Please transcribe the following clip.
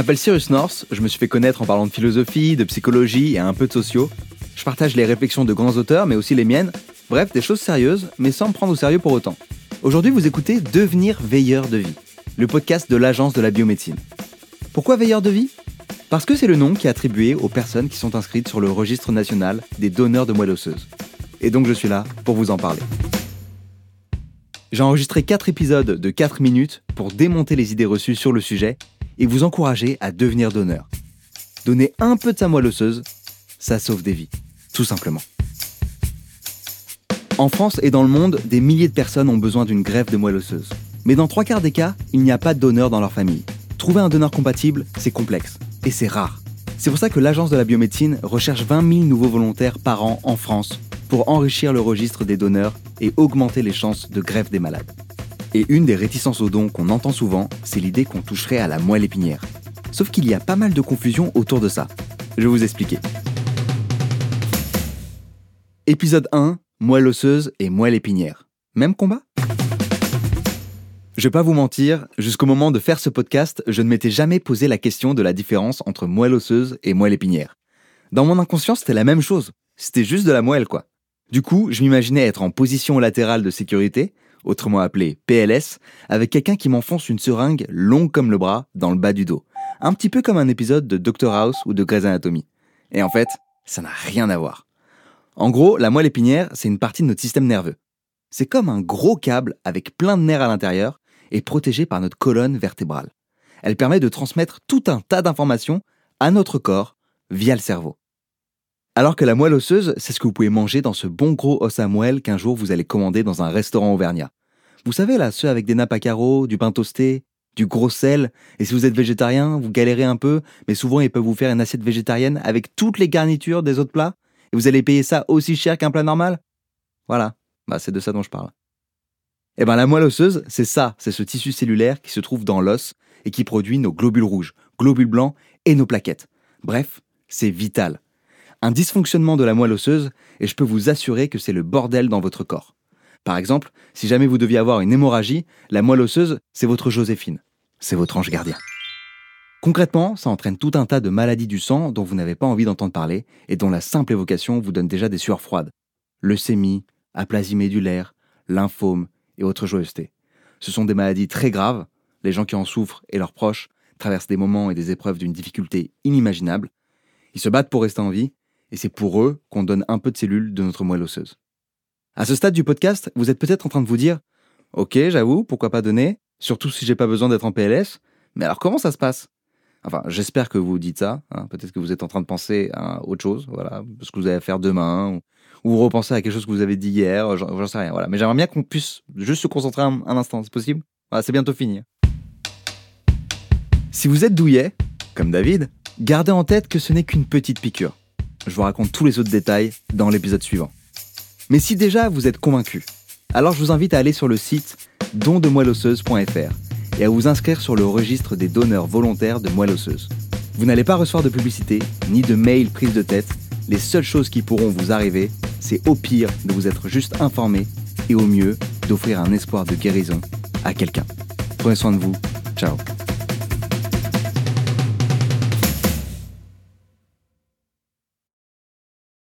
m'appelle Cyrus North, je me suis fait connaître en parlant de philosophie, de psychologie et un peu de sociaux. Je partage les réflexions de grands auteurs, mais aussi les miennes. Bref, des choses sérieuses, mais sans me prendre au sérieux pour autant. Aujourd'hui, vous écoutez Devenir veilleur de vie, le podcast de l'Agence de la biomédecine. Pourquoi veilleur de vie? Parce que c'est le nom qui est attribué aux personnes qui sont inscrites sur le registre national des donneurs de moelle osseuse. Et donc je suis là pour vous en parler. J'ai enregistré 4 épisodes de 4 minutes pour démonter les idées reçues sur le sujet et vous encourager à devenir donneur. Donner un peu de sa moelle osseuse, ça sauve des vies, tout simplement. En France et dans le monde, des milliers de personnes ont besoin d'une greffe de moelle osseuse. Mais dans trois quarts des cas, il n'y a pas de donneur dans leur famille. Trouver un donneur compatible, c'est complexe. Et c'est rare. C'est pour ça que l'Agence de la biomédecine recherche 20 000 nouveaux volontaires par an en France pour enrichir le registre des donneurs et augmenter les chances de greffe des malades. Et une des réticences aux dons qu'on entend souvent, c'est l'idée qu'on toucherait à la moelle épinière. Sauf qu'il y a pas mal de confusion autour de ça. Je vais vous expliquer. Épisode 1, moelle osseuse et moelle épinière. Même combat? Je vais pas vous mentir, jusqu'au moment de faire ce podcast, je ne m'étais jamais posé la question de la différence entre moelle osseuse et moelle épinière. Dans mon inconscient, c'était la même chose. C'était juste de la moelle, quoi. Du coup, je m'imaginais être en position latérale de sécurité, autrement appelée PLS, avec quelqu'un qui m'enfonce une seringue longue comme le bras dans le bas du dos. Un petit peu comme un épisode de Doctor House ou de Grey's Anatomy. Et en fait, ça n'a rien à voir. En gros, la moelle épinière, c'est une partie de notre système nerveux. C'est comme un gros câble avec plein de nerfs à l'intérieur et protégé par notre colonne vertébrale. Elle permet de transmettre tout un tas d'informations à notre corps via le cerveau. Alors que la moelle osseuse, c'est ce que vous pouvez manger dans ce bon gros os à moelle qu'un jour vous allez commander dans un restaurant auvergnat. Vous savez là, ceux avec des nappes du pain toasté, du gros sel, et si vous êtes végétarien, vous galérez un peu, mais souvent ils peuvent vous faire une assiette végétarienne avec toutes les garnitures des autres plats, et vous allez payer ça aussi cher qu'un plat normal? Voilà, bah, c'est de ça dont je parle. Eh ben la moelle osseuse, c'est ça, c'est ce tissu cellulaire qui se trouve dans l'os et qui produit nos globules rouges, globules blancs et nos plaquettes. Bref, c'est vital. Un dysfonctionnement de la moelle osseuse, et je peux vous assurer que c'est le bordel dans votre corps. Par exemple, si jamais vous deviez avoir une hémorragie, la moelle osseuse, c'est votre Joséphine. C'est votre ange gardien. Concrètement, ça entraîne tout un tas de maladies du sang dont vous n'avez pas envie d'entendre parler et dont la simple évocation vous donne déjà des sueurs froides. Leucémie, aplasie médulaire, lymphome et autres joyeusetés. Ce sont des maladies très graves, les gens qui en souffrent et leurs proches traversent des moments et des épreuves d'une difficulté inimaginable. Ils se battent pour rester en vie, et c'est pour eux qu'on donne un peu de cellules de notre moelle osseuse. À ce stade du podcast, vous êtes peut-être en train de vous dire Ok, j'avoue, pourquoi pas donner Surtout si j'ai pas besoin d'être en PLS. Mais alors comment ça se passe? Enfin, j'espère que vous dites ça. Hein. Peut-être que vous êtes en train de penser à autre chose, voilà, ce que vous allez faire demain, ou, ou vous repensez à quelque chose que vous avez dit hier, j'en sais rien. Voilà. Mais j'aimerais bien qu'on puisse juste se concentrer un, instant, c'est possible? Voilà, C'est bientôt fini. Si vous êtes douillet, comme David, gardez en tête que ce n'est qu'une petite piqûre. Je vous raconte tous les autres détails dans l'épisode suivant. Mais si déjà vous êtes convaincu, alors je vous invite à aller sur le site dondemoelleosseuse.fr et à vous inscrire sur le registre des donneurs volontaires de moelle osseuse. Vous n'allez pas recevoir de publicité, ni de mail prise de tête. Les seules choses qui pourront vous arriver, c'est au pire de vous être juste informé et au mieux d'offrir un espoir de guérison à quelqu'un. Prenez soin de vous. Ciao.